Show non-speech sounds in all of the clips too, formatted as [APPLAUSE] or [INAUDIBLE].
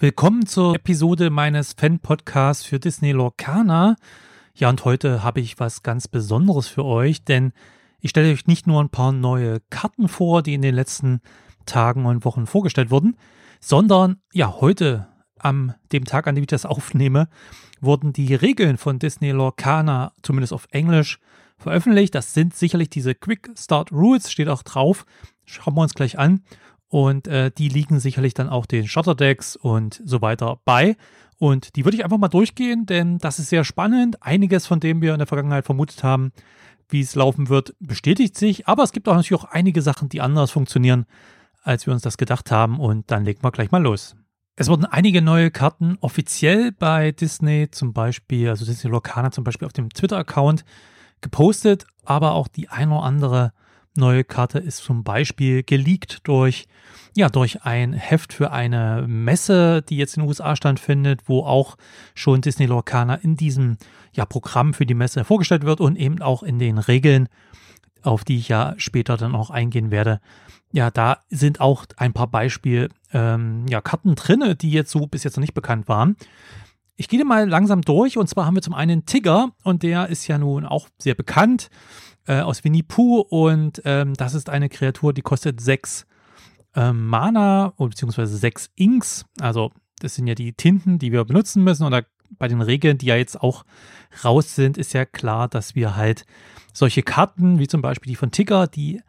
Willkommen zur Episode meines Fan-Podcasts für Disney Lorcaner. Ja, und heute habe ich was ganz Besonderes für euch, denn ich stelle euch nicht nur ein paar neue Karten vor, die in den letzten Tagen und Wochen vorgestellt wurden, sondern ja, heute, am dem Tag, an dem ich das [LAUGHS] aufnehme, wurden die Regeln von Disney Lorcaner, zumindest auf Englisch, veröffentlicht. Das sind sicherlich diese Quick Start Rules, steht auch drauf. Schauen wir uns gleich an. Und äh, die liegen sicherlich dann auch den Shutterdecks und so weiter bei. Und die würde ich einfach mal durchgehen, denn das ist sehr spannend. Einiges, von dem wir in der Vergangenheit vermutet haben, wie es laufen wird, bestätigt sich. Aber es gibt auch natürlich auch einige Sachen, die anders funktionieren, als wir uns das gedacht haben. Und dann legen wir gleich mal los. Es wurden einige neue Karten offiziell bei Disney, zum Beispiel, also Disney Locana zum Beispiel auf dem Twitter-Account gepostet, aber auch die ein oder andere neue Karte ist zum Beispiel geleakt durch, ja, durch ein Heft für eine Messe, die jetzt in den USA stattfindet, wo auch schon Disney Lorcaner in diesem ja, Programm für die Messe vorgestellt wird und eben auch in den Regeln, auf die ich ja später dann auch eingehen werde. Ja, da sind auch ein paar Beispiel ähm, ja, Karten drinne, die jetzt so bis jetzt noch nicht bekannt waren. Ich gehe mal langsam durch und zwar haben wir zum einen Tigger und der ist ja nun auch sehr bekannt äh, aus Winnie Pooh und ähm, das ist eine Kreatur, die kostet sechs ähm, Mana beziehungsweise sechs Inks. Also das sind ja die Tinten, die wir benutzen müssen oder bei den Regeln, die ja jetzt auch raus sind, ist ja klar, dass wir halt solche Karten, wie zum Beispiel die von Tigger, die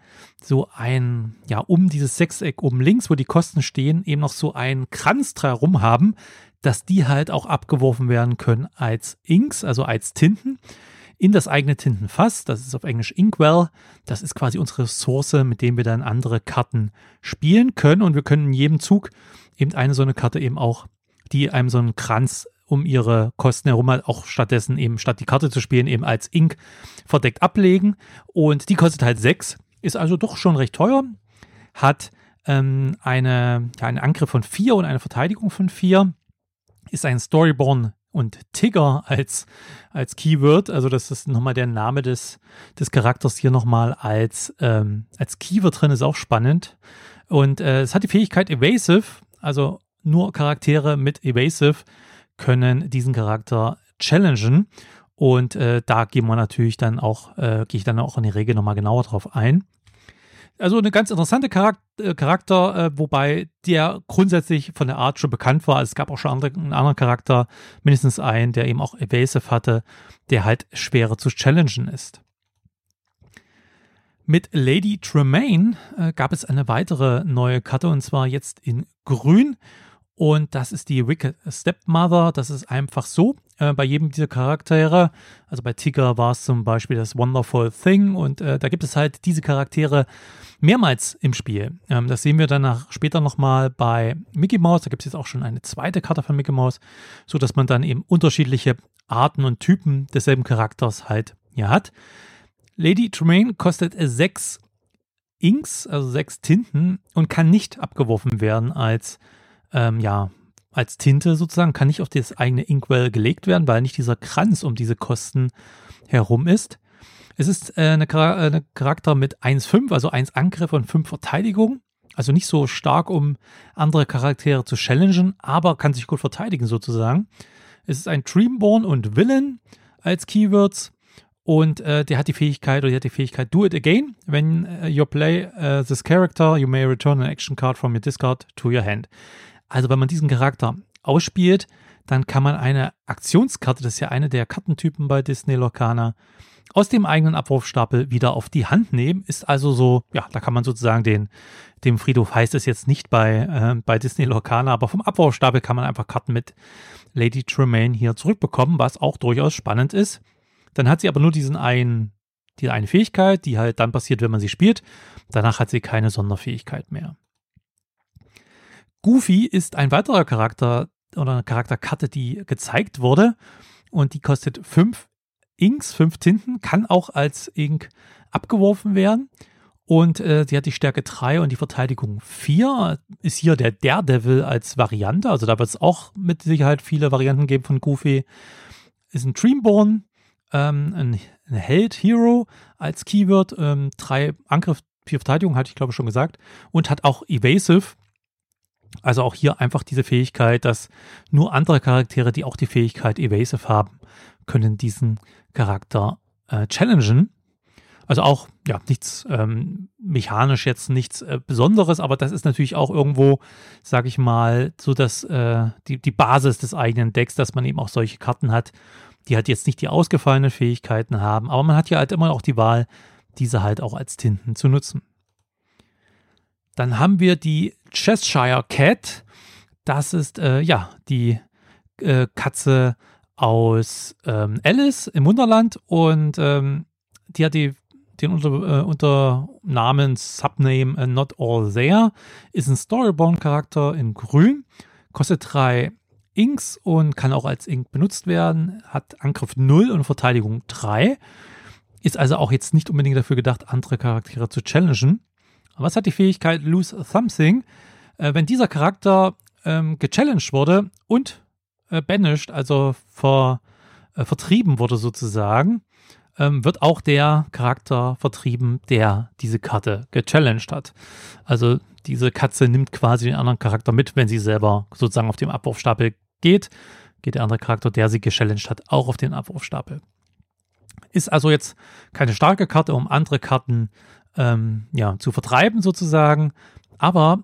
so ein, ja, um dieses Sechseck oben links, wo die Kosten stehen, eben noch so einen Kranz herum haben, dass die halt auch abgeworfen werden können als Inks, also als Tinten in das eigene Tintenfass. Das ist auf Englisch Inkwell. Das ist quasi unsere Ressource, mit dem wir dann andere Karten spielen können. Und wir können in jedem Zug eben eine so eine Karte eben auch, die einem so einen Kranz um ihre Kosten herum halt auch stattdessen eben statt die Karte zu spielen eben als Ink verdeckt ablegen. Und die kostet halt sechs, ist also doch schon recht teuer, hat ähm, eine, ja, einen Angriff von vier und eine Verteidigung von vier, ist ein Storyborn und Tigger als, als Keyword, also das ist nochmal der Name des, des Charakters hier nochmal als, ähm, als Keyword drin, ist auch spannend. Und äh, es hat die Fähigkeit Evasive, also nur Charaktere mit Evasive können diesen Charakter challengen. Und äh, da gehen wir natürlich dann auch, äh, gehe ich dann auch in die Regel nochmal genauer drauf ein. Also eine ganz interessante Charakter, äh, Charakter äh, wobei der grundsätzlich von der Art schon bekannt war. Also es gab auch schon andere, einen anderen Charakter, mindestens einen, der eben auch Evasive hatte, der halt schwerer zu challengen ist. Mit Lady Tremaine äh, gab es eine weitere neue Karte und zwar jetzt in Grün. Und das ist die Wicked Stepmother. Das ist einfach so äh, bei jedem dieser Charaktere. Also bei Tigger war es zum Beispiel das Wonderful Thing. Und äh, da gibt es halt diese Charaktere mehrmals im Spiel. Ähm, das sehen wir dann nach, später nochmal bei Mickey Mouse. Da gibt es jetzt auch schon eine zweite Karte von Mickey Mouse, sodass man dann eben unterschiedliche Arten und Typen desselben Charakters halt hier hat. Lady Tremaine kostet sechs Inks, also sechs Tinten und kann nicht abgeworfen werden als ähm, ja, als Tinte sozusagen, kann nicht auf das eigene Inkwell gelegt werden, weil nicht dieser Kranz um diese Kosten herum ist. Es ist äh, eine, äh, eine Charakter mit 1,5, also 1 Angriff und 5 Verteidigung. Also nicht so stark, um andere Charaktere zu challengen, aber kann sich gut verteidigen sozusagen. Es ist ein Dreamborn und Villain als Keywords. Und äh, der hat die Fähigkeit, oder die hat die Fähigkeit Do It Again. When uh, you play uh, this character, you may return an action card from your discard to your hand. Also wenn man diesen Charakter ausspielt, dann kann man eine Aktionskarte, das ist ja eine der Kartentypen bei Disney Locana, aus dem eigenen Abwurfstapel wieder auf die Hand nehmen. Ist also so, ja, da kann man sozusagen den, dem Friedhof heißt es jetzt nicht bei, äh, bei Disney Locana, aber vom Abwurfstapel kann man einfach Karten mit Lady Tremaine hier zurückbekommen, was auch durchaus spannend ist. Dann hat sie aber nur diesen einen, die eine Fähigkeit, die halt dann passiert, wenn man sie spielt. Danach hat sie keine Sonderfähigkeit mehr. Goofy ist ein weiterer Charakter oder eine Charakterkarte, die gezeigt wurde und die kostet fünf Inks, fünf Tinten, kann auch als Ink abgeworfen werden. Und äh, die hat die Stärke 3 und die Verteidigung 4. Ist hier der Daredevil als Variante. Also da wird es auch mit Sicherheit viele Varianten geben von Goofy. Ist ein Dreamborn, ähm, ein, ein Held, Hero als Keyword. Ähm, drei Angriff, vier Verteidigung, hatte ich glaube schon gesagt. Und hat auch Evasive Also auch hier einfach diese Fähigkeit, dass nur andere Charaktere, die auch die Fähigkeit Evasive haben, können diesen Charakter äh, challengen. Also auch, ja, nichts ähm, mechanisch jetzt nichts äh, Besonderes, aber das ist natürlich auch irgendwo, sage ich mal, so dass äh, die, die Basis des eigenen Decks, dass man eben auch solche Karten hat, die halt jetzt nicht die ausgefallenen Fähigkeiten haben, aber man hat ja halt immer auch die Wahl, diese halt auch als Tinten zu nutzen. Dann haben wir die Cheshire Cat. Das ist äh, ja die äh, Katze aus ähm, Alice im Wunderland. Und ähm, die hat die, den unter, äh, unter Namen Subname äh, Not All There, ist ein Storyborn-Charakter in Grün, kostet drei Inks und kann auch als Ink benutzt werden, hat Angriff 0 und Verteidigung 3, ist also auch jetzt nicht unbedingt dafür gedacht, andere Charaktere zu challengen. Es hat die Fähigkeit Lose Something. Äh, wenn dieser Charakter ähm, gechallenged wurde und äh, banished, also ver, äh, vertrieben wurde sozusagen, ähm, wird auch der Charakter vertrieben, der diese Karte gechallenged hat. Also diese Katze nimmt quasi den anderen Charakter mit, wenn sie selber sozusagen auf dem Abwurfstapel geht, geht der andere Charakter, der sie gechallenged hat, auch auf den Abwurfstapel. Ist also jetzt keine starke Karte, um andere Karten ähm, ja, zu vertreiben sozusagen, aber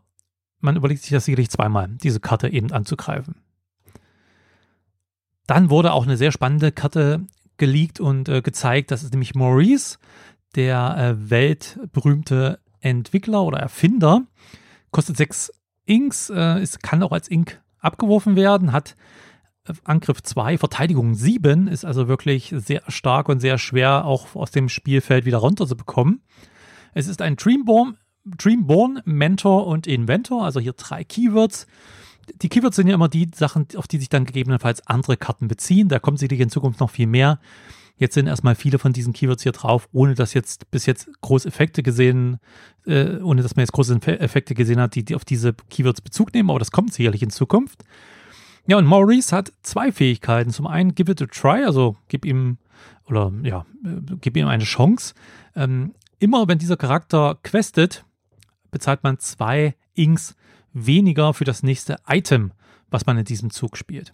man überlegt sich das sicherlich zweimal, diese Karte eben anzugreifen. Dann wurde auch eine sehr spannende Karte geleakt und äh, gezeigt. Das ist nämlich Maurice, der äh, weltberühmte Entwickler oder Erfinder. Kostet 6 Inks, äh, ist, kann auch als Ink abgeworfen werden, hat äh, Angriff 2, Verteidigung 7, ist also wirklich sehr stark und sehr schwer auch aus dem Spielfeld wieder runter zu bekommen. Es ist ein Dreamborn, Dreamborn Mentor und Inventor, also hier drei Keywords die Keywords sind ja immer die Sachen, auf die sich dann gegebenenfalls andere Karten beziehen. Da kommt sicherlich in Zukunft noch viel mehr. Jetzt sind erstmal viele von diesen Keywords hier drauf, ohne dass jetzt bis jetzt große Effekte gesehen, äh, ohne dass man jetzt große Effekte gesehen hat, die, die auf diese Keywords Bezug nehmen, aber das kommt sicherlich in Zukunft. Ja, und Maurice hat zwei Fähigkeiten. Zum einen, give it a try, also gib ihm, oder ja, äh, gib ihm eine Chance. Ähm, immer wenn dieser Charakter questet, bezahlt man zwei Inks weniger für das nächste Item, was man in diesem Zug spielt.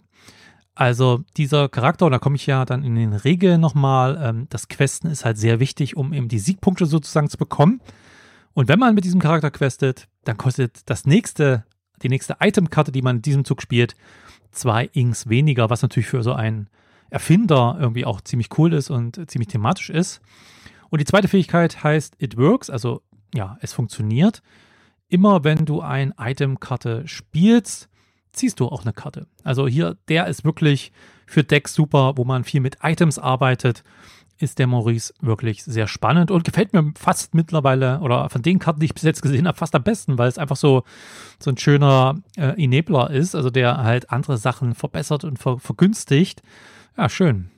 Also dieser Charakter, und da komme ich ja dann in den Regeln nochmal, ähm, das Questen ist halt sehr wichtig, um eben die Siegpunkte sozusagen zu bekommen. Und wenn man mit diesem Charakter questet, dann kostet das nächste, die nächste Itemkarte, die man in diesem Zug spielt, zwei Inks weniger, was natürlich für so einen Erfinder irgendwie auch ziemlich cool ist und ziemlich thematisch ist. Und die zweite Fähigkeit heißt It Works, also ja, es funktioniert immer wenn du ein Item-Karte spielst, ziehst du auch eine Karte. Also hier, der ist wirklich für Decks super, wo man viel mit Items arbeitet, ist der Maurice wirklich sehr spannend und gefällt mir fast mittlerweile oder von den Karten, die ich bis jetzt gesehen habe, fast am besten, weil es einfach so, so ein schöner äh, Enabler ist, also der halt andere Sachen verbessert und ver vergünstigt. Ja, schön.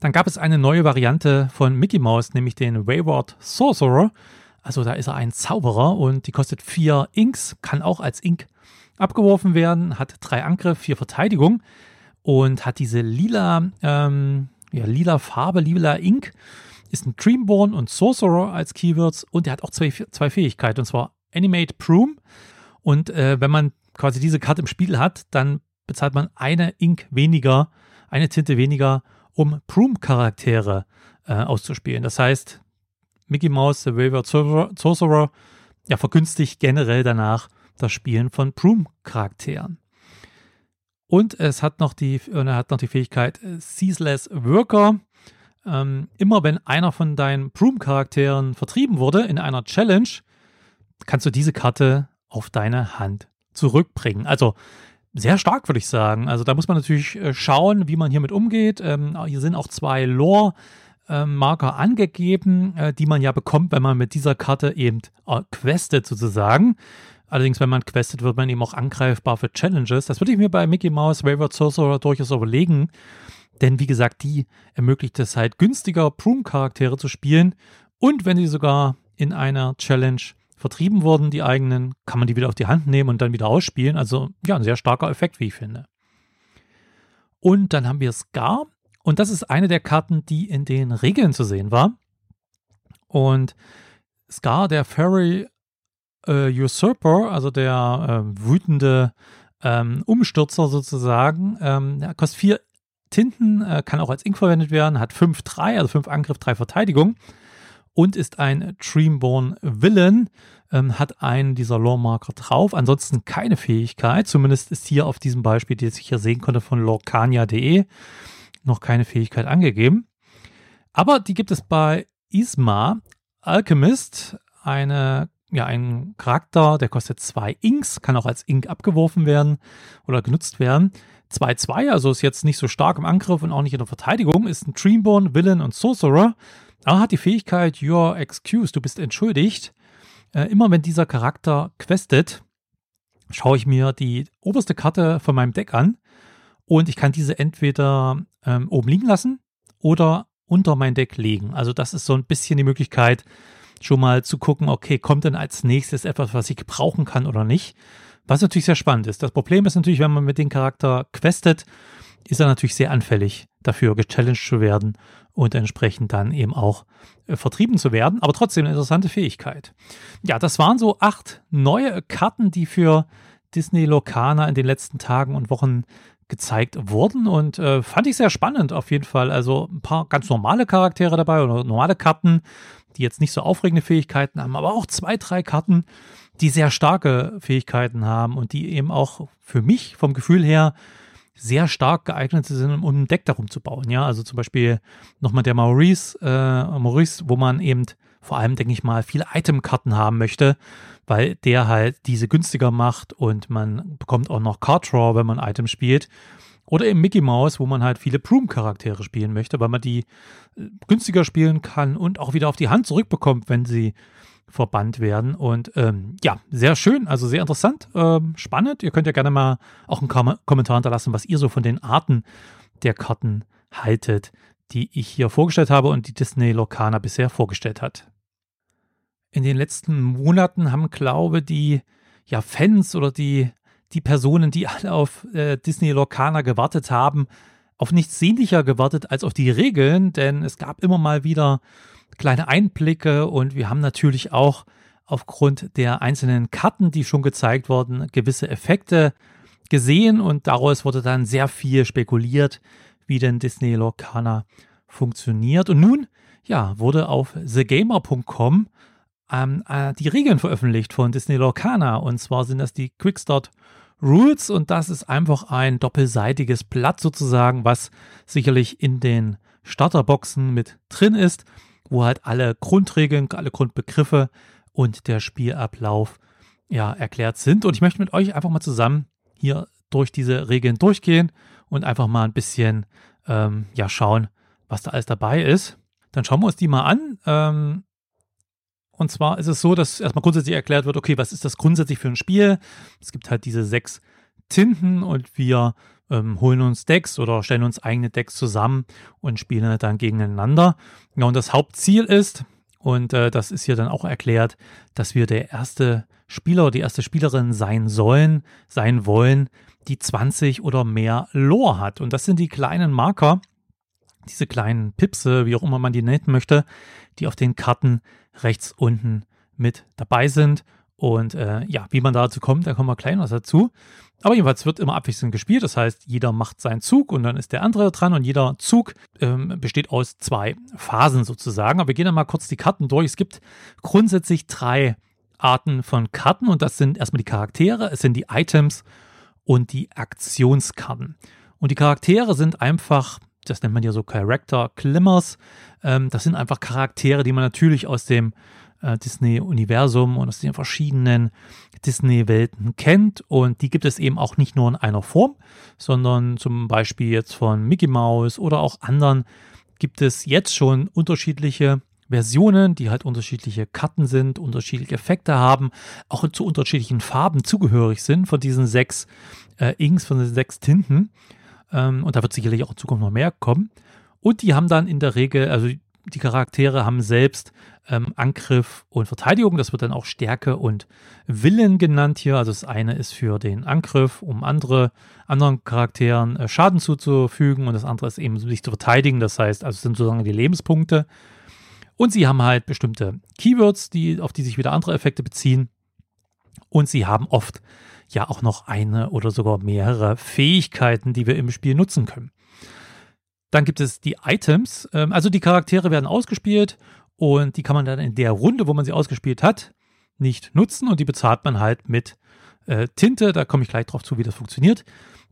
Dann gab es eine neue Variante von Mickey Mouse, nämlich den Wayward Sorcerer. Also da ist er ein Zauberer und die kostet vier Inks, kann auch als Ink abgeworfen werden, hat drei Angriff, vier Verteidigung und hat diese lila, ähm, ja, lila Farbe, lila Ink, ist ein Dreamborn und Sorcerer als Keywords und er hat auch zwei, zwei Fähigkeiten und zwar Animate Broom und äh, wenn man quasi diese Karte im Spiel hat, dann bezahlt man eine Ink weniger, eine Tinte weniger, um Broom-Charaktere äh, auszuspielen. Das heißt, Mickey Mouse, The Wayward Sorcerer, ja, vergünstigt generell danach das Spielen von Broom-Charakteren. Und es hat noch die, er hat noch die Fähigkeit äh, Ceaseless Worker. Ähm, immer wenn einer von deinen Broom-Charakteren vertrieben wurde in einer Challenge, kannst du diese Karte auf deine Hand zurückbringen. Also sehr stark, würde ich sagen. Also da muss man natürlich äh, schauen, wie man hiermit umgeht. Ähm, hier sind auch zwei Lore- Marker angegeben, äh, die man ja bekommt, wenn man mit dieser Karte eben äh, questet sozusagen. Allerdings, wenn man questet, wird man eben auch angreifbar für Challenges. Das würde ich mir bei Mickey Mouse Wayward Sorcerer durchaus überlegen. Denn wie gesagt, die ermöglicht es halt günstiger, Prune-Charaktere zu spielen. Und wenn die sogar in einer Challenge vertrieben wurden, die eigenen, kann man die wieder auf die Hand nehmen und dann wieder ausspielen. Also ja, ein sehr starker Effekt, wie ich finde. Und dann haben wir Scar. Und das ist eine der Karten, die in den Regeln zu sehen war. Und Scar, der Fairy äh, Usurper, also der äh, wütende ähm, Umstürzer sozusagen. Ähm, kostet vier Tinten, äh, kann auch als Ink verwendet werden, hat 5-3, also 5 Angriff, 3 Verteidigung und ist ein Dreamborn Villain, ähm, hat einen dieser Lore-Marker drauf, ansonsten keine Fähigkeit, zumindest ist hier auf diesem Beispiel, das ich hier sehen konnte von lorcania.de, noch keine Fähigkeit angegeben. Aber die gibt es bei Isma Alchemist, eine, ja, ein Charakter, der kostet zwei Inks, kann auch als Ink abgeworfen werden oder genutzt werden. 2-2, also ist jetzt nicht so stark im Angriff und auch nicht in der Verteidigung, ist ein Dreamborn, Villain und Sorcerer, aber hat die Fähigkeit You're excused, du bist entschuldigt. Äh, immer wenn dieser Charakter questet, schaue ich mir die oberste Karte von meinem Deck an und ich kann diese entweder ähm, oben liegen lassen oder unter mein Deck legen. Also das ist so ein bisschen die Möglichkeit, schon mal zu gucken, okay, kommt denn als nächstes etwas, was ich gebrauchen kann oder nicht. Was natürlich sehr spannend ist. Das Problem ist natürlich, wenn man mit dem Charakter questet, ist er natürlich sehr anfällig dafür, gechallenged zu werden und entsprechend dann eben auch äh, vertrieben zu werden. Aber trotzdem eine interessante Fähigkeit. Ja, das waren so acht neue Karten, die für Disney Locana in den letzten Tagen und Wochen gezeigt wurden und äh, fand ich sehr spannend auf jeden Fall. Also ein paar ganz normale Charaktere dabei oder normale Karten, die jetzt nicht so aufregende Fähigkeiten haben, aber auch zwei, drei Karten, die sehr starke Fähigkeiten haben und die eben auch für mich vom Gefühl her sehr stark geeignet sind, um ein Deck darum zu bauen. Ja, also zum Beispiel nochmal der Maurice, äh, Maurice, wo man eben vor allem, denke ich mal, viele Itemkarten haben möchte, weil der halt diese günstiger macht und man bekommt auch noch Card Draw, wenn man Items spielt. Oder eben Mickey Mouse, wo man halt viele Broom-Charaktere spielen möchte, weil man die äh, günstiger spielen kann und auch wieder auf die Hand zurückbekommt, wenn sie verbannt werden. Und ähm, ja, sehr schön, also sehr interessant, ähm, spannend. Ihr könnt ja gerne mal auch einen Kom Kommentar hinterlassen, was ihr so von den Arten der Karten haltet, die ich hier vorgestellt habe und die Disney Locana bisher vorgestellt hat. In den letzten Monaten haben, glaube die ja, Fans oder die, die Personen, die alle auf äh, Disney Locana gewartet haben, auf nichts sehnlicher gewartet als auf die Regeln, denn es gab immer mal wieder kleine Einblicke und wir haben natürlich auch aufgrund der einzelnen Karten, die schon gezeigt wurden, gewisse Effekte gesehen und daraus wurde dann sehr viel spekuliert, wie denn Disney Lorcana funktioniert. Und nun, ja, wurde auf thegamer.com ähm, äh, die Regeln veröffentlicht von Disney Lorcana und zwar sind das die Quickstart Rules und das ist einfach ein doppelseitiges Blatt sozusagen, was sicherlich in den Starterboxen mit drin ist wo halt alle Grundregeln, alle Grundbegriffe und der Spielablauf ja erklärt sind. Und ich möchte mit euch einfach mal zusammen hier durch diese Regeln durchgehen und einfach mal ein bisschen ähm, ja schauen, was da alles dabei ist. Dann schauen wir uns die mal an. Ähm, und zwar ist es so, dass erstmal grundsätzlich erklärt wird, okay, was ist das grundsätzlich für ein Spiel? Es gibt halt diese sechs Tinten und wir ähm, holen uns Decks oder stellen uns eigene Decks zusammen und spielen dann gegeneinander. Ja, und das Hauptziel ist, und äh, das ist hier dann auch erklärt, dass wir der erste Spieler, die erste Spielerin sein sollen, sein wollen, die 20 oder mehr Lore hat. Und das sind die kleinen Marker, diese kleinen Pipse, wie auch immer man die nennen möchte, die auf den Karten rechts unten mit dabei sind. Und äh, ja, wie man dazu kommt, da kommen wir gleich was dazu. Aber jedenfalls wird immer abwechselnd gespielt. Das heißt, jeder macht seinen Zug und dann ist der andere dran und jeder Zug ähm, besteht aus zwei Phasen sozusagen. Aber wir gehen dann mal kurz die Karten durch. Es gibt grundsätzlich drei Arten von Karten und das sind erstmal die Charaktere, es sind die Items und die Aktionskarten. Und die Charaktere sind einfach, das nennt man ja so Character Climbers. Ähm, das sind einfach Charaktere, die man natürlich aus dem äh, Disney-Universum und aus den verschiedenen Disney-Welten kennt. Und die gibt es eben auch nicht nur in einer Form, sondern zum Beispiel jetzt von Mickey Mouse oder auch anderen gibt es jetzt schon unterschiedliche Versionen, die halt unterschiedliche Karten sind, unterschiedliche Effekte haben, auch zu unterschiedlichen Farben zugehörig sind von diesen sechs äh, Inks, von den sechs Tinten. Ähm, und da wird sicherlich auch in Zukunft noch mehr kommen. Und die haben dann in der Regel, also die Charaktere haben selbst ähm, Angriff und Verteidigung. Das wird dann auch Stärke und Willen genannt hier. Also das eine ist für den Angriff, um andere anderen Charakteren äh, Schaden zuzufügen und das andere ist eben sich zu verteidigen. Das heißt, also sind sozusagen die Lebenspunkte. Und sie haben halt bestimmte Keywords, die, auf die sich wieder andere Effekte beziehen. Und sie haben oft ja auch noch eine oder sogar mehrere Fähigkeiten, die wir im Spiel nutzen können. Dann gibt es die Items, ähm, also die Charaktere werden ausgespielt und die kann man dann in der Runde, wo man sie ausgespielt hat, nicht nutzen und die bezahlt man halt mit äh, Tinte. Da komme ich gleich drauf zu, wie das funktioniert.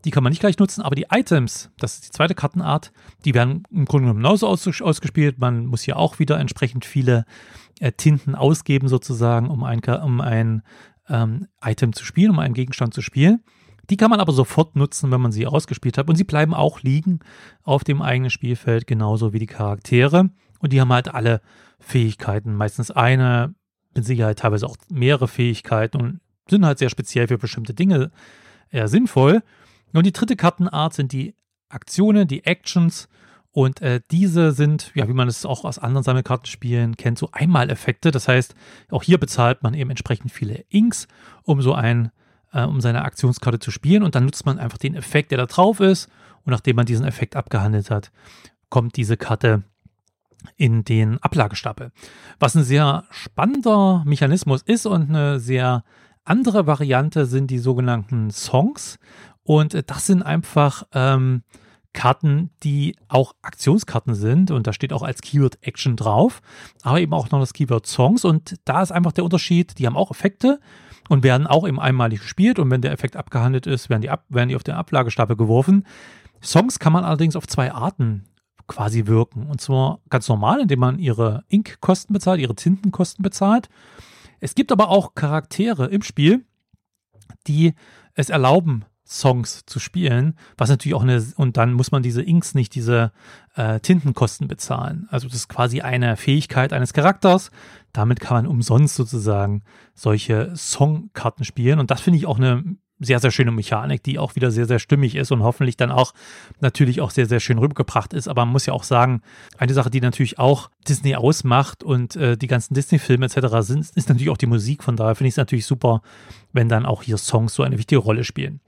Die kann man nicht gleich nutzen, aber die Items, das ist die zweite Kartenart, die werden im Grunde genommen genauso aus, ausgespielt. Man muss hier auch wieder entsprechend viele äh, Tinten ausgeben, sozusagen, um ein, um ein ähm, Item zu spielen, um einen Gegenstand zu spielen. Die kann man aber sofort nutzen, wenn man sie ausgespielt hat. Und sie bleiben auch liegen auf dem eigenen Spielfeld, genauso wie die Charaktere. Und die haben halt alle Fähigkeiten. Meistens eine, mit Sicherheit teilweise auch mehrere Fähigkeiten und sind halt sehr speziell für bestimmte Dinge eher sinnvoll. Und die dritte Kartenart sind die Aktionen, die Actions. Und äh, diese sind, ja, wie man es auch aus anderen Sammelkartenspielen kennt, so Einmaleffekte. Das heißt, auch hier bezahlt man eben entsprechend viele Inks, um so ein, äh, um seine Aktionskarte zu spielen. Und dann nutzt man einfach den Effekt, der da drauf ist. Und nachdem man diesen Effekt abgehandelt hat, kommt diese Karte in den Ablagestapel. Was ein sehr spannender Mechanismus ist und eine sehr andere Variante sind die sogenannten Songs. Und das sind einfach ähm, Karten, die auch Aktionskarten sind. Und da steht auch als Keyword Action drauf. Aber eben auch noch das Keyword Songs. Und da ist einfach der Unterschied, die haben auch Effekte und werden auch eben einmalig gespielt. Und wenn der Effekt abgehandelt ist, werden die, ab, werden die auf den Ablagestapel geworfen. Songs kann man allerdings auf zwei Arten quasi wirken. Und zwar ganz normal, indem man ihre Ink-Kosten bezahlt, ihre Tintenkosten bezahlt. Es gibt aber auch Charaktere im Spiel, die es erlauben, Songs zu spielen, was natürlich auch eine, und dann muss man diese Inks nicht, diese äh, Tintenkosten bezahlen. Also das ist quasi eine Fähigkeit eines Charakters. Damit kann man umsonst sozusagen solche Songkarten spielen. Und das finde ich auch eine sehr, sehr schöne Mechanik, die auch wieder sehr, sehr stimmig ist und hoffentlich dann auch natürlich auch sehr, sehr schön rübergebracht ist. Aber man muss ja auch sagen, eine Sache, die natürlich auch Disney ausmacht und äh, die ganzen Disney-Filme etc. sind, ist natürlich auch die Musik. Von daher finde ich es natürlich super, wenn dann auch hier Songs so eine wichtige Rolle spielen.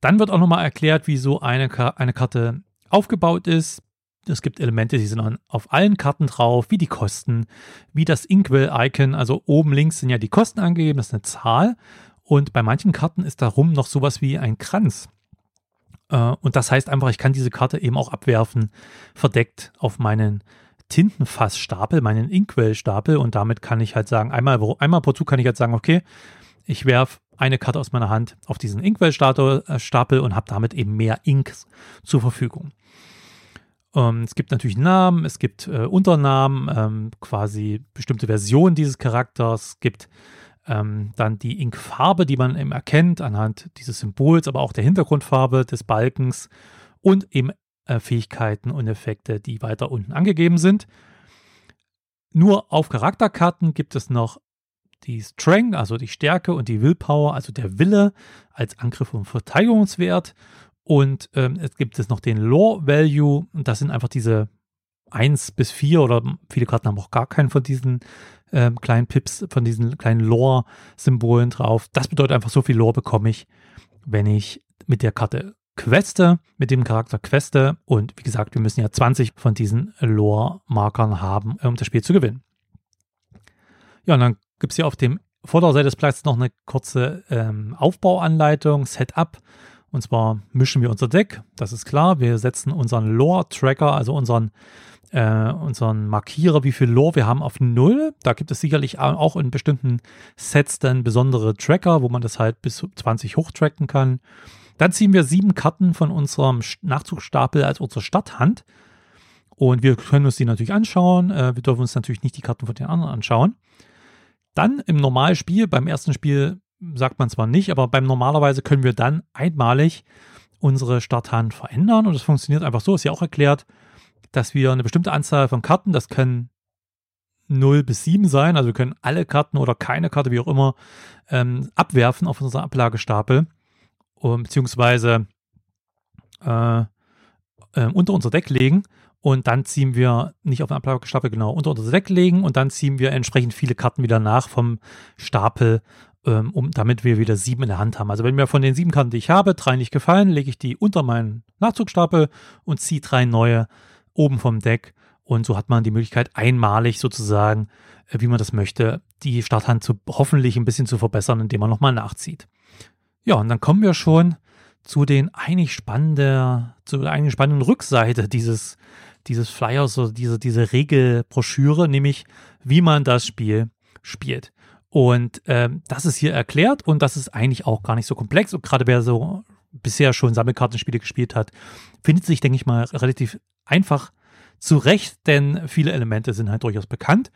Dann wird auch nochmal erklärt, wie so eine, eine Karte aufgebaut ist. Es gibt Elemente, die sind auf allen Karten drauf, wie die Kosten, wie das Inkwell-Icon. Also oben links sind ja die Kosten angegeben, das ist eine Zahl. Und bei manchen Karten ist darum noch sowas wie ein Kranz. Äh, und das heißt einfach, ich kann diese Karte eben auch abwerfen, verdeckt auf meinen Tintenfassstapel, meinen Inkwell-Stapel. Und damit kann ich halt sagen, einmal, einmal pro Zug kann ich halt sagen, okay, ich werfe eine Karte aus meiner Hand auf diesen Inkwell-Stapel und habe damit eben mehr Inks zur Verfügung. Ähm, es gibt natürlich Namen, es gibt äh, Unternamen, ähm, quasi bestimmte Versionen dieses Charakters, es gibt ähm, dann die Inkfarbe, die man eben erkennt anhand dieses Symbols, aber auch der Hintergrundfarbe des Balkens und eben äh, Fähigkeiten und Effekte, die weiter unten angegeben sind. Nur auf Charakterkarten gibt es noch die Strength, also die Stärke und die Willpower, also der Wille als Angriff und Verteidigungswert. Und ähm, es gibt es noch den Lore Value, und das sind einfach diese 1 bis 4 oder viele Karten haben auch gar keinen von diesen ähm, kleinen Pips, von diesen kleinen Lore-Symbolen drauf. Das bedeutet einfach, so viel Lore bekomme ich, wenn ich mit der Karte queste, mit dem Charakter queste. Und wie gesagt, wir müssen ja 20 von diesen Lore-Markern haben, um das Spiel zu gewinnen. Ja, und dann gibt es hier auf dem Vorderseite des Platzes noch eine kurze ähm, Aufbauanleitung, Setup. Und zwar mischen wir unser Deck, das ist klar. Wir setzen unseren Lore-Tracker, also unseren äh, unseren Markierer, wie viel Lore wir haben, auf null. Da gibt es sicherlich auch in bestimmten Sets dann besondere Tracker, wo man das halt bis 20 hochtracken kann. Dann ziehen wir sieben Karten von unserem Nachzugstapel als unsere Stadthand. Und wir können uns die natürlich anschauen. Äh, wir dürfen uns natürlich nicht die Karten von den anderen anschauen. Dann im Normalspiel, beim ersten Spiel sagt man zwar nicht, aber beim normalerweise können wir dann einmalig unsere Starthand verändern und das funktioniert einfach so, ist ja auch erklärt dass wir eine bestimmte Anzahl von Karten, das können 0 bis 7 sein, also wir können alle Karten oder keine Karte, wie auch immer, ähm, abwerfen auf unseren Ablagestapel, um, beziehungsweise äh, äh, unter unser Deck legen und dann ziehen wir nicht auf den Ablagestapel, genau, unter unser Deck legen und dann ziehen wir entsprechend viele Karten wieder nach vom Stapel, ähm, um, damit wir wieder sieben in der Hand haben. Also wenn mir von den sieben Karten, die ich habe, drei nicht gefallen, lege ich die unter meinen Nachzugstapel und ziehe drei neue oben vom Deck Und so hat man die Möglichkeit, einmalig sozusagen, äh, wie man das möchte, die Starthand zu hoffentlich ein bisschen zu verbessern, indem man nochmal nachzieht. Ja, und dann kommen wir schon zu den eigentlich spannenden, zu der eigentlich spannenden Rückseite dieses, dieses Flyers oder diese, diese Regelbroschüre, nämlich wie man das Spiel spielt. Und ähm, das ist hier erklärt und das ist eigentlich auch gar nicht so komplex. Und gerade wer so bisher schon Sammelkartenspiele gespielt hat, findet sich, denke ich mal, relativ einfach zurecht, denn viele Elemente sind halt durchaus bekannt.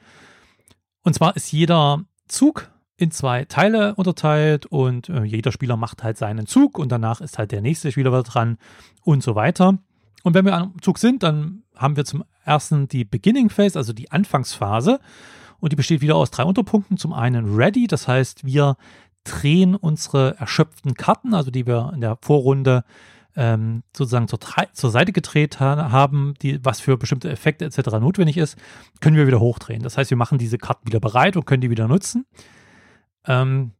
Und zwar ist jeder Zug in zwei Teile unterteilt und äh, jeder Spieler macht halt seinen Zug und danach ist halt der nächste Spieler dran und so weiter. Und wenn wir am Zug sind, dann haben wir zum ersten die Beginning Phase, also die Anfangsphase. Und die besteht wieder aus drei Unterpunkten. Zum einen Ready, das heißt, wir drehen unsere erschöpften Karten, also die wir in der Vorrunde ähm, sozusagen zur, zur, Seite gedreht ha haben, die, was für bestimmte Effekte etc. notwendig ist, können wir wieder hochdrehen. Das heißt, wir machen diese Karten wieder bereit und können die wieder nutzen. Ähm,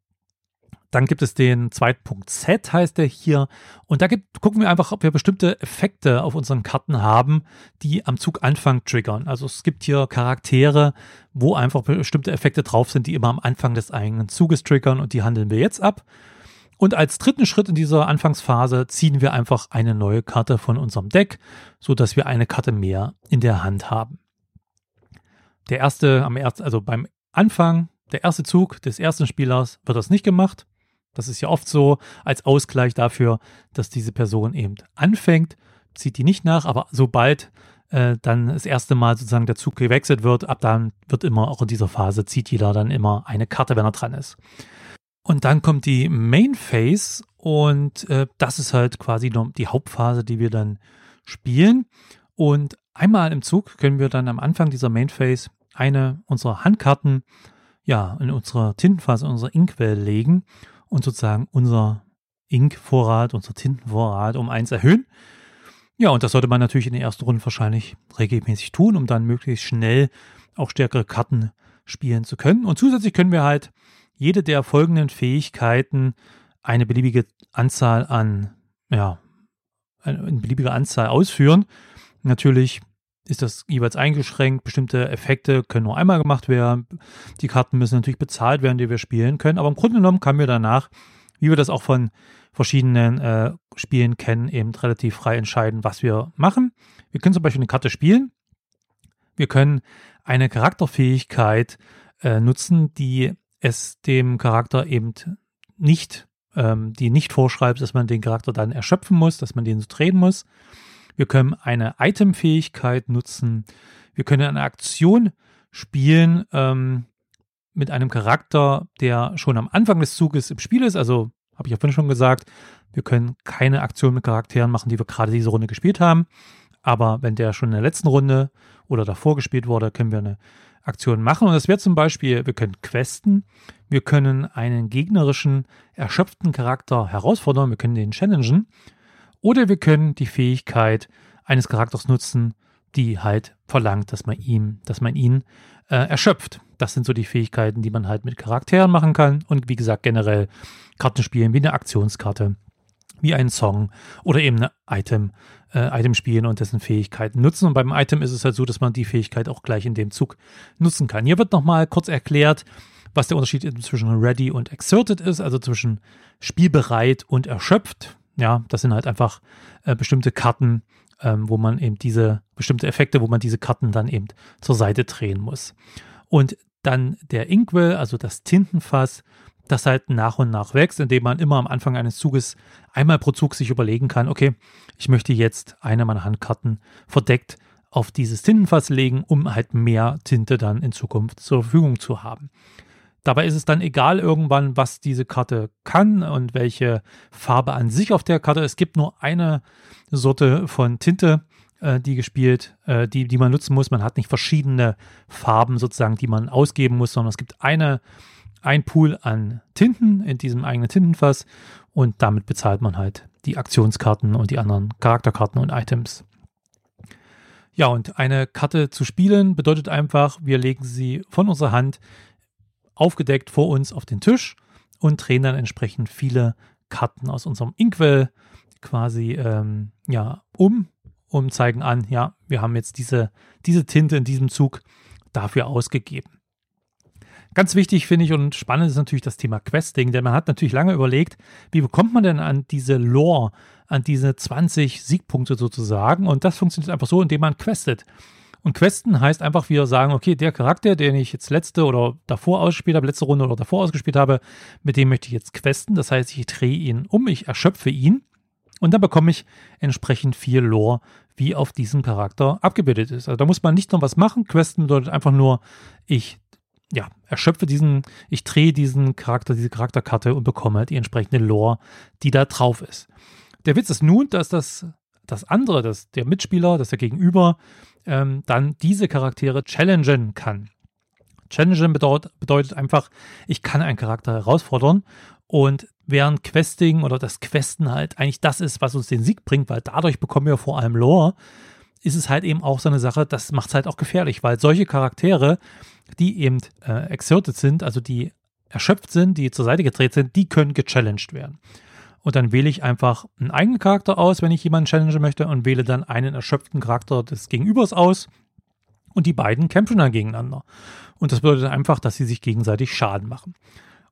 dann gibt es den zweiten Punkt Z, heißt der hier. Und da gibt, gucken wir einfach, ob wir bestimmte Effekte auf unseren Karten haben, die am Zuganfang triggern. Also es gibt hier Charaktere, wo einfach bestimmte Effekte drauf sind, die immer am Anfang des eigenen Zuges triggern und die handeln wir jetzt ab. Und als dritten Schritt in dieser Anfangsphase ziehen wir einfach eine neue Karte von unserem Deck, so dass wir eine Karte mehr in der Hand haben. Der erste, am ersten, also beim Anfang, der erste Zug des ersten Spielers wird das nicht gemacht. Das ist ja oft so als Ausgleich dafür, dass diese Person eben anfängt, zieht die nicht nach, aber sobald äh, dann das erste Mal sozusagen der Zug gewechselt wird, ab dann wird immer auch in dieser Phase zieht jeder dann immer eine Karte, wenn er dran ist. Und dann kommt die Main Phase und äh, das ist halt quasi die Hauptphase, die wir dann spielen. Und einmal im Zug können wir dann am Anfang dieser Main Phase eine unserer Handkarten ja in unserer Tintenphase, in unsere Inkwell legen und sozusagen unser Ink-Vorrat, unser Tintenvorrat um eins erhöhen. Ja, und das sollte man natürlich in der ersten Runde wahrscheinlich regelmäßig tun, um dann möglichst schnell auch stärkere Karten spielen zu können. Und zusätzlich können wir halt jede der folgenden Fähigkeiten eine beliebige Anzahl an, ja, eine beliebige Anzahl ausführen. Natürlich ist das jeweils eingeschränkt. Bestimmte Effekte können nur einmal gemacht werden. Die Karten müssen natürlich bezahlt werden, die wir spielen können. Aber im Grunde genommen können wir danach, wie wir das auch von verschiedenen äh, Spielen kennen, eben relativ frei entscheiden, was wir machen. Wir können zum Beispiel eine Karte spielen. Wir können eine Charakterfähigkeit äh, nutzen, die es dem Charakter eben nicht, ähm, die nicht vorschreibt, dass man den Charakter dann erschöpfen muss, dass man den so drehen muss. Wir können eine Item-Fähigkeit nutzen. Wir können eine Aktion spielen ähm, mit einem Charakter, der schon am Anfang des Zuges im Spiel ist. Also habe ich ja vorhin schon gesagt, wir können keine Aktion mit Charakteren machen, die wir gerade diese Runde gespielt haben. Aber wenn der schon in der letzten Runde oder davor gespielt wurde, können wir eine Aktionen machen. Und das wäre zum Beispiel, wir können questen, wir können einen gegnerischen, erschöpften Charakter herausfordern, wir können den challengen. Oder wir können die Fähigkeit eines Charakters nutzen, die halt verlangt, dass man ihm, dass man ihn äh, erschöpft. Das sind so die Fähigkeiten, die man halt mit Charakteren machen kann. Und wie gesagt, generell Karten spielen wie eine Aktionskarte wie einen Song oder eben ein Item, äh, Item spielen und dessen Fähigkeiten nutzen. Und beim Item ist es halt so, dass man die Fähigkeit auch gleich in dem Zug nutzen kann. Hier wird nochmal kurz erklärt, was der Unterschied zwischen ready und exerted ist, also zwischen spielbereit und erschöpft. Ja, das sind halt einfach äh, bestimmte Karten, ähm, wo man eben diese bestimmte Effekte, wo man diese Karten dann eben zur Seite drehen muss. Und dann der Inkwell, also das Tintenfass, das halt nach und nach wächst, indem man immer am Anfang eines Zuges einmal pro Zug sich überlegen kann, okay, ich möchte jetzt eine meiner Handkarten verdeckt auf dieses Tintenfass legen, um halt mehr Tinte dann in Zukunft zur Verfügung zu haben. Dabei ist es dann egal irgendwann, was diese Karte kann und welche Farbe an sich auf der Karte. Es gibt nur eine Sorte von Tinte, äh, die gespielt, äh, die, die man nutzen muss. Man hat nicht verschiedene Farben sozusagen, die man ausgeben muss, sondern es gibt eine ein Pool an Tinten in diesem eigenen Tintenfass und damit bezahlt man halt die Aktionskarten und die anderen Charakterkarten und Items. Ja, und eine Karte zu spielen bedeutet einfach, wir legen sie von unserer Hand aufgedeckt vor uns auf den Tisch und drehen dann entsprechend viele Karten aus unserem Inkwell quasi ähm, ja, um und zeigen an, ja, wir haben jetzt diese, diese Tinte in diesem Zug dafür ausgegeben. Ganz wichtig finde ich und spannend ist natürlich das Thema Questing, denn man hat natürlich lange überlegt, wie bekommt man denn an diese Lore, an diese 20 Siegpunkte sozusagen und das funktioniert einfach so, indem man questet. Und Questen heißt einfach, wir sagen, okay, der Charakter, den ich jetzt letzte oder davor ausgespielt habe, letzte Runde oder davor ausgespielt habe, mit dem möchte ich jetzt questen. Das heißt, ich drehe ihn um, ich erschöpfe ihn und dann bekomme ich entsprechend viel Lore, wie auf diesem Charakter abgebildet ist. Also da muss man nicht noch was machen. Questen bedeutet einfach nur, ich ja, erschöpfe diesen, ich drehe diesen Charakter, diese Charakterkarte und bekomme die entsprechende Lore, die da drauf ist. Der Witz ist nun, dass das, das andere, dass der Mitspieler, dass der Gegenüber ähm, dann diese Charaktere challengen kann. Challengen bedeutet, bedeutet einfach, ich kann einen Charakter herausfordern und während Questing oder das Questen halt eigentlich das ist, was uns den Sieg bringt, weil dadurch bekommen wir vor allem Lore, ist es halt eben auch so eine Sache, das macht es halt auch gefährlich, weil solche Charaktere, die eben äh, exerted sind, also die erschöpft sind, die zur Seite gedreht sind, die können gechallenged werden. Und dann wähle ich einfach einen eigenen Charakter aus, wenn ich jemanden challengen möchte, und wähle dann einen erschöpften Charakter des Gegenübers aus. Und die beiden kämpfen dann gegeneinander. Und das bedeutet einfach, dass sie sich gegenseitig Schaden machen.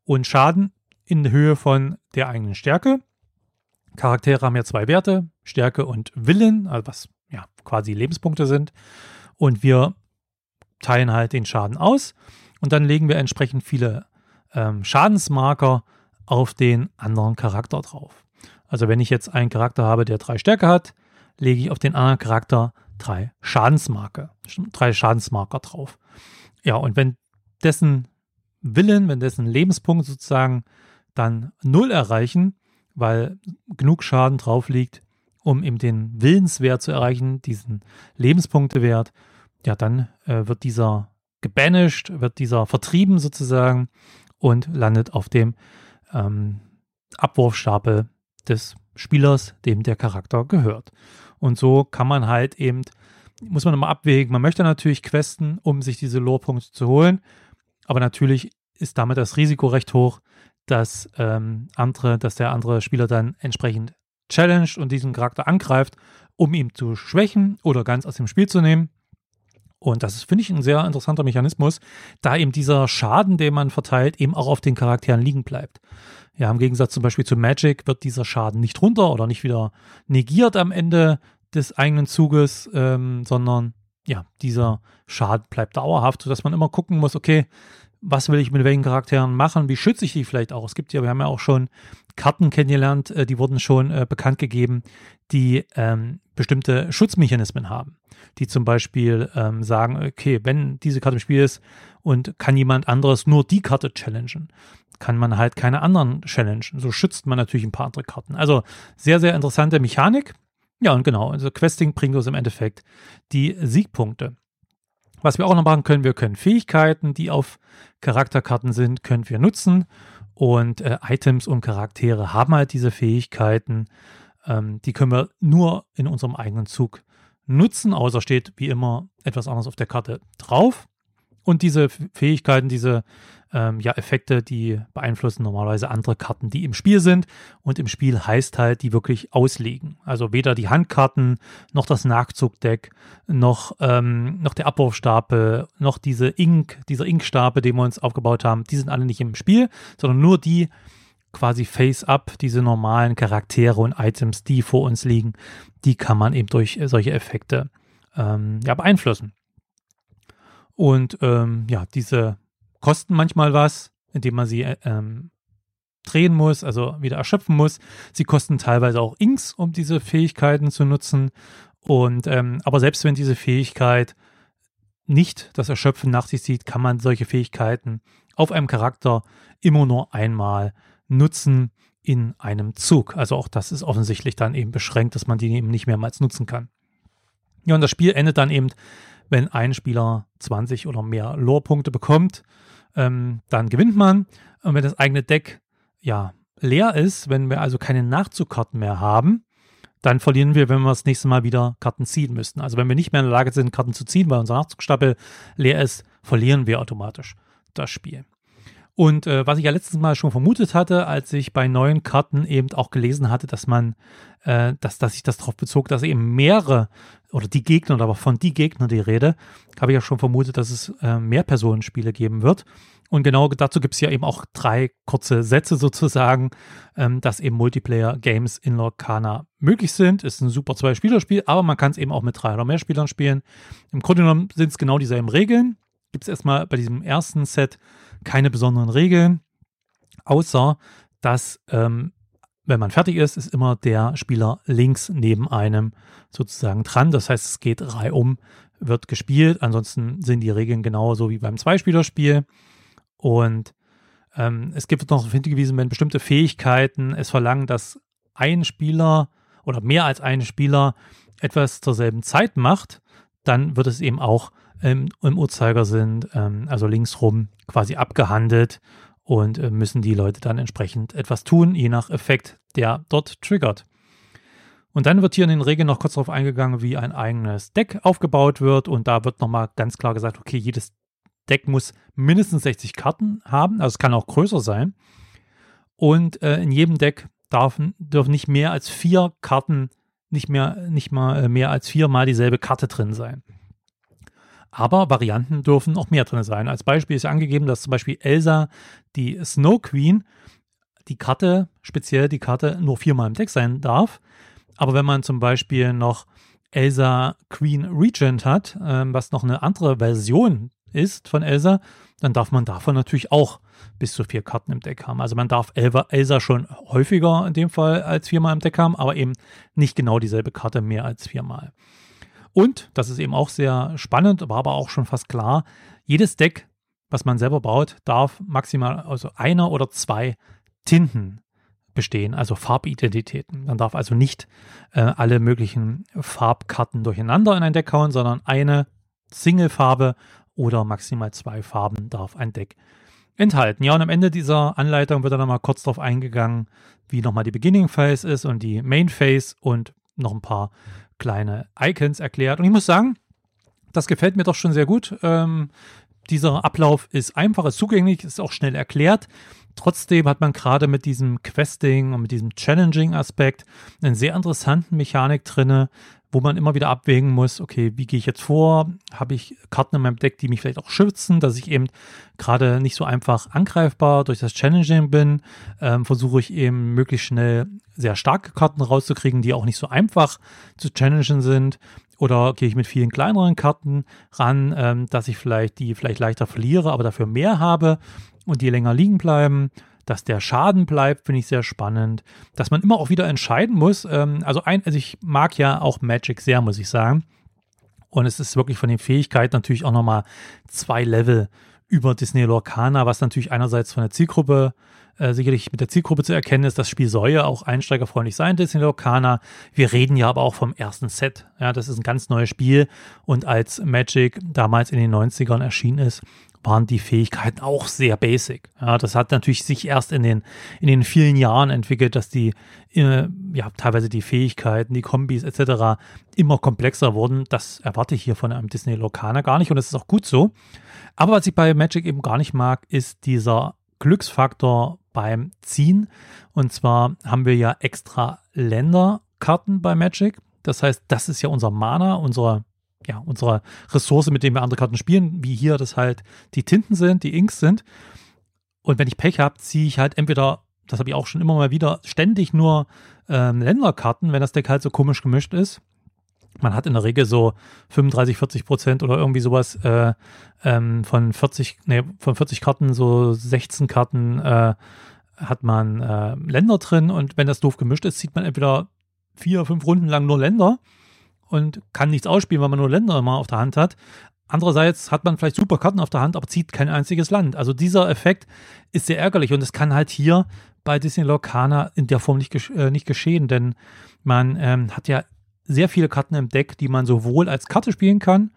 Und Schaden in Höhe von der eigenen Stärke. Charaktere haben ja zwei Werte, Stärke und Willen, also was ja quasi Lebenspunkte sind. Und wir teilen halt den Schaden aus und dann legen wir entsprechend viele ähm, Schadensmarker auf den anderen Charakter drauf. Also wenn ich jetzt einen Charakter habe, der drei Stärke hat, lege ich auf den anderen Charakter drei Schadensmarker, drei Schadensmarker drauf. Ja, und wenn dessen Willen, wenn dessen Lebenspunkt sozusagen dann null erreichen, weil genug Schaden drauf liegt, um eben den Willenswert zu erreichen, diesen Lebenspunktewert, ja, dann äh, wird dieser gebanished, wird dieser vertrieben sozusagen und landet auf dem ähm, Abwurfstapel des Spielers, dem der Charakter gehört. Und so kann man halt eben, muss man immer abwägen, man möchte natürlich questen, um sich diese Lore-Punkte zu holen, aber natürlich ist damit das Risiko recht hoch, dass ähm, andere, dass der andere Spieler dann entsprechend challenged und diesen Charakter angreift, um ihn zu schwächen oder ganz aus dem Spiel zu nehmen. Und das finde ich, ein sehr interessanter Mechanismus, da eben dieser Schaden, den man verteilt, eben auch auf den Charakteren liegen bleibt. Ja, im Gegensatz zum Beispiel zu Magic wird dieser Schaden nicht runter oder nicht wieder negiert am Ende des eigenen Zuges, ähm, sondern ja, dieser Schaden bleibt dauerhaft, sodass man immer gucken muss, okay, was will ich mit welchen Charakteren machen, wie schütze ich die vielleicht auch. Es gibt ja, wir haben ja auch schon Karten kennengelernt, äh, die wurden schon äh, bekannt gegeben, die ähm, bestimmte Schutzmechanismen haben, die zum Beispiel ähm, sagen, okay, wenn diese Karte im Spiel ist und kann jemand anderes nur die Karte challengen, kann man halt keine anderen challengen. So schützt man natürlich ein paar andere Karten. Also sehr, sehr interessante Mechanik. Ja, und genau, also Questing bringt uns im Endeffekt die Siegpunkte. Was wir auch noch machen können, wir können Fähigkeiten, die auf Charakterkarten sind, können wir nutzen. Und äh, Items und Charaktere haben halt diese Fähigkeiten. Ähm, die können wir nur in unserem eigenen Zug nutzen, außer steht wie immer etwas anderes auf der Karte drauf. Und diese Fähigkeiten, diese ähm, ja, Effekte, die beeinflussen normalerweise andere Karten, die im Spiel sind. Und im Spiel heißt halt, die wirklich auslegen. Also weder die Handkarten, noch das Nachzugdeck, noch, ähm, noch der Abwurfstapel, noch diese Ink, dieser Inkstapel, den wir uns aufgebaut haben, die sind alle nicht im Spiel, sondern nur die quasi face-up, diese normalen Charaktere und Items, die vor uns liegen, die kann man eben durch solche Effekte ähm, ja, beeinflussen. Und ähm, ja, diese kosten manchmal was, indem man sie äh, ähm, drehen muss, also wieder erschöpfen muss. Sie kosten teilweise auch Inks, um diese Fähigkeiten zu nutzen. Und ähm, aber selbst wenn diese Fähigkeit nicht das Erschöpfen nach sich zieht, kann man solche Fähigkeiten auf einem Charakter immer nur einmal nutzen in einem Zug. Also auch das ist offensichtlich dann eben beschränkt, dass man die eben nicht mehrmals nutzen kann. Ja, und das Spiel endet dann eben, wenn ein Spieler 20 oder mehr Lore-Punkte bekommt ähm, dann gewinnt man. Und wenn das eigene Deck ja leer ist, wenn wir also keine Nachzugkarten mehr haben, dann verlieren wir, wenn wir das nächste Mal wieder Karten ziehen müssten. Also wenn wir nicht mehr in der Lage sind, Karten zu ziehen, weil unser Nachzugstapel leer ist, verlieren wir automatisch das Spiel. Und äh, was ich ja letztes Mal schon vermutet hatte, als ich bei neuen Karten eben auch gelesen hatte, dass man, äh, dass, dass sich das darauf bezog, dass eben mehrere oder die Gegner, aber von die Gegner die Rede, habe ich ja schon vermutet, dass es äh, mehr Personenspiele geben wird. Und genau dazu gibt es ja eben auch drei kurze Sätze sozusagen, ähm, dass eben Multiplayer-Games in Lorcana möglich sind. Ist ein super Zwei-Spieler-Spiel, aber man kann es eben auch mit drei oder mehr Spielern spielen. Im Grunde genommen sind es genau dieselben Regeln. Gibt es erstmal bei diesem ersten Set keine besonderen Regeln, außer dass, ähm, wenn man fertig ist, ist immer der Spieler links neben einem sozusagen dran. Das heißt, es geht reihum, wird gespielt. Ansonsten sind die Regeln genauso wie beim Zweispielerspiel. Und ähm, es gibt noch hingewiesen, wenn bestimmte Fähigkeiten es verlangen, dass ein Spieler oder mehr als ein Spieler etwas zur selben Zeit macht, dann wird es eben auch im, im Uhrzeigersinn, ähm, also linksrum, quasi abgehandelt und äh, müssen die Leute dann entsprechend etwas tun, je nach Effekt, der dort triggert. Und dann wird hier in den Regeln noch kurz darauf eingegangen, wie ein eigenes Deck aufgebaut wird. Und da wird nochmal ganz klar gesagt, okay, jedes Deck muss mindestens 60 Karten haben, also es kann auch größer sein. Und äh, in jedem Deck darf, dürfen nicht mehr als vier Karten, nicht mehr, nicht mal äh, mehr als viermal dieselbe Karte drin sein. Aber Varianten dürfen auch mehr drin sein. Als Beispiel ist angegeben, dass zum Beispiel Elsa, die Snow Queen, die Karte, speziell die Karte, nur viermal im Deck sein darf. Aber wenn man zum Beispiel noch Elsa Queen Regent hat, ähm, was noch eine andere Version ist von Elsa, dann darf man davon natürlich auch bis zu vier Karten im Deck haben. Also man darf Elsa schon häufiger in dem Fall als viermal im Deck haben, aber eben nicht genau dieselbe Karte mehr als viermal. Und, das ist eben auch sehr spannend, war aber auch schon fast klar, jedes Deck, was man selber baut, darf maximal also einer oder zwei Tinten bestehen, also Farbidentitäten. Man darf also nicht äh, alle möglichen Farbkarten durcheinander in ein Deck hauen, sondern eine Single-Farbe oder maximal zwei Farben darf ein Deck enthalten. Ja, und am Ende dieser Anleitung wird dann nochmal kurz darauf eingegangen, wie nochmal die Beginning Phase ist und die Main Phase und noch ein paar kleine Icons erklärt. Und ich muss sagen, das gefällt mir doch schon sehr gut. Ähm, dieser Ablauf ist einfach, ist zugänglich, ist auch schnell erklärt. Trotzdem hat man gerade mit diesem Questing und mit diesem Challenging-Aspekt einen sehr interessanten Mechanik drinne, wo man immer wieder abwägen muss, okay, wie gehe ich jetzt vor? Habe ich Karten in meinem Deck, die mich vielleicht auch schützen, dass ich eben gerade nicht so einfach angreifbar durch das Challenging bin? Ähm, versuche ich eben möglichst schnell sehr starke Karten rauszukriegen, die auch nicht so einfach zu challengen sind. Oder gehe ich mit vielen kleineren Karten ran, ähm, dass ich vielleicht die vielleicht leichter verliere, aber dafür mehr habe und die länger liegen bleiben dass der Schaden bleibt, finde ich sehr spannend. Dass man immer auch wieder entscheiden muss. Ähm, also, ein, also ich mag ja auch Magic sehr, muss ich sagen. Und es ist wirklich von den Fähigkeiten natürlich auch nochmal zwei Level über Disney Lorcana, was natürlich einerseits von der Zielgruppe äh, sicherlich mit der Zielgruppe zu erkennen ist, das Spiel soll ja auch einsteigerfreundlich sein, Disney Lorcana. Wir reden ja aber auch vom ersten Set. Ja, das ist ein ganz neues Spiel und als Magic damals in den 90ern erschienen ist, waren die Fähigkeiten auch sehr basic. Ja, das hat natürlich sich erst in den, in den vielen Jahren entwickelt, dass die, äh, ja, teilweise die Fähigkeiten, die Kombis etc. immer komplexer wurden. Das erwarte ich hier von einem Disney Locana gar nicht und das ist auch gut so. Aber was ich bei Magic eben gar nicht mag, ist dieser Glücksfaktor beim Ziehen. Und zwar haben wir ja extra Länderkarten bei Magic. Das heißt, das ist ja unser Mana, unsere ja, unserer Ressource, mit dem wir andere Karten spielen, wie hier das halt die Tinten sind, die Inks sind. Und wenn ich Pech habe, ziehe ich halt entweder, das habe ich auch schon immer mal wieder, ständig nur ähm, Länderkarten, wenn das Deck halt so komisch gemischt ist. Man hat in der Regel so 35, 40 Prozent oder irgendwie sowas äh, ähm, von 40, nee, von 40 Karten, so 16 Karten äh, hat man äh, Länder drin und wenn das doof gemischt ist, zieht man entweder vier, fünf Runden lang nur Länder und kann nichts ausspielen, weil man nur Länder immer auf der Hand hat. Andererseits hat man vielleicht super Karten auf der Hand, aber zieht kein einziges Land. Also dieser Effekt ist sehr ärgerlich und es kann halt hier bei Disney Lorcana in der Form nicht, äh, nicht geschehen, denn man ähm, hat ja sehr viele Karten im Deck, die man sowohl als Karte spielen kann,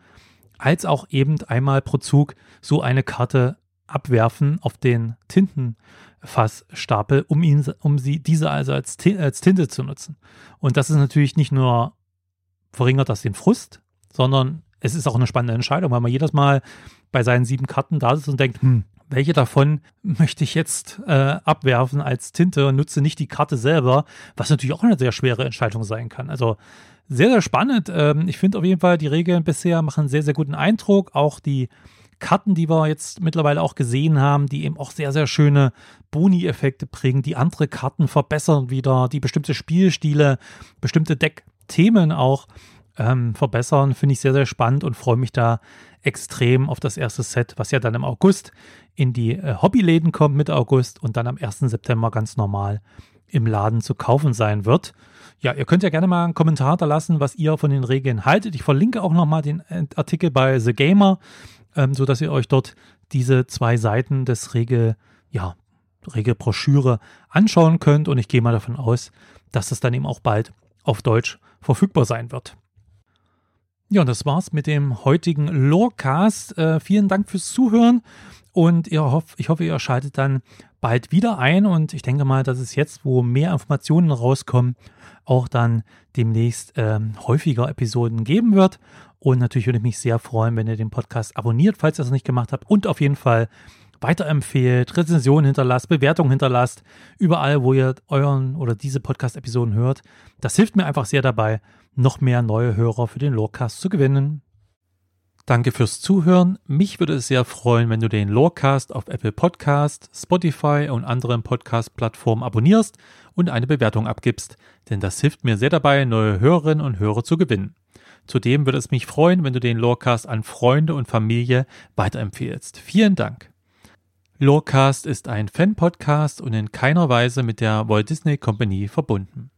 als auch eben einmal pro Zug so eine Karte abwerfen auf den Tintenfassstapel, um ihn, um sie diese also als, als Tinte zu nutzen. Und das ist natürlich nicht nur verringert das den Frust, sondern es ist auch eine spannende Entscheidung, weil man jedes Mal bei seinen sieben Karten da sitzt und denkt, hm, welche davon [LAUGHS] möchte ich jetzt äh, abwerfen als Tinte und nutze nicht die Karte selber, was natürlich auch eine sehr schwere Entscheidung sein kann. Also sehr, sehr spannend. Ähm, ich finde auf jeden Fall, die Regeln bisher machen einen sehr, sehr guten Eindruck. Auch die Karten, die wir jetzt mittlerweile auch gesehen haben, die eben auch sehr, sehr schöne Boni-Effekte bringen, die andere Karten verbessern wieder, die bestimmte Spielstile, bestimmte Deckthemen auch ähm, verbessern, finde ich sehr, sehr spannend und freue mich da extrem auf das erste Set, was ja dann im August in die äh, Hobbyläden kommt, Mitte August und dann am 1. September ganz normal im Laden zu kaufen sein wird. Ja, ihr könnt ja gerne mal einen Kommentar da lassen, was ihr von den Regeln haltet. Ich verlinke auch nochmal den äh, Artikel bei The Gamer, ähm, sodass ihr euch dort diese zwei Seiten des Regel, ja, Regelbroschüre anschauen könnt. Und ich gehe mal davon aus, dass es dann eben auch bald auf Deutsch verfügbar sein wird. Ja, das war's mit dem heutigen Lorecast. Äh, vielen Dank fürs Zuhören und hoff, ich hoffe, ihr schaltet dann bald wieder ein und ich denke mal, dass es jetzt, wo mehr Informationen rauskommen, auch dann demnächst ähm, häufiger Episoden geben wird. Und natürlich würde ich mich sehr freuen, wenn ihr den Podcast abonniert, falls ihr das nicht gemacht habt und auf jeden Fall weiterempfehlt, Rezensionen hinterlasst, Bewertungen hinterlasst, überall, wo ihr euren oder diese Podcast-Episoden hört. Das hilft mir einfach sehr dabei, noch mehr neue Hörer für den Lorecast zu gewinnen. Danke fürs Zuhören. Mich würde es sehr freuen, wenn du den Lorecast auf Apple Podcast, Spotify und anderen Podcast-Plattformen abonnierst und eine Bewertung abgibst, denn das hilft mir sehr dabei, neue Hörerinnen und Hörer zu gewinnen. Zudem würde es mich freuen, wenn du den Lorecast an Freunde und Familie weiterempfehlst. Vielen Dank. Lorecast ist ein Fan-Podcast und in keiner Weise mit der Walt Disney Company verbunden.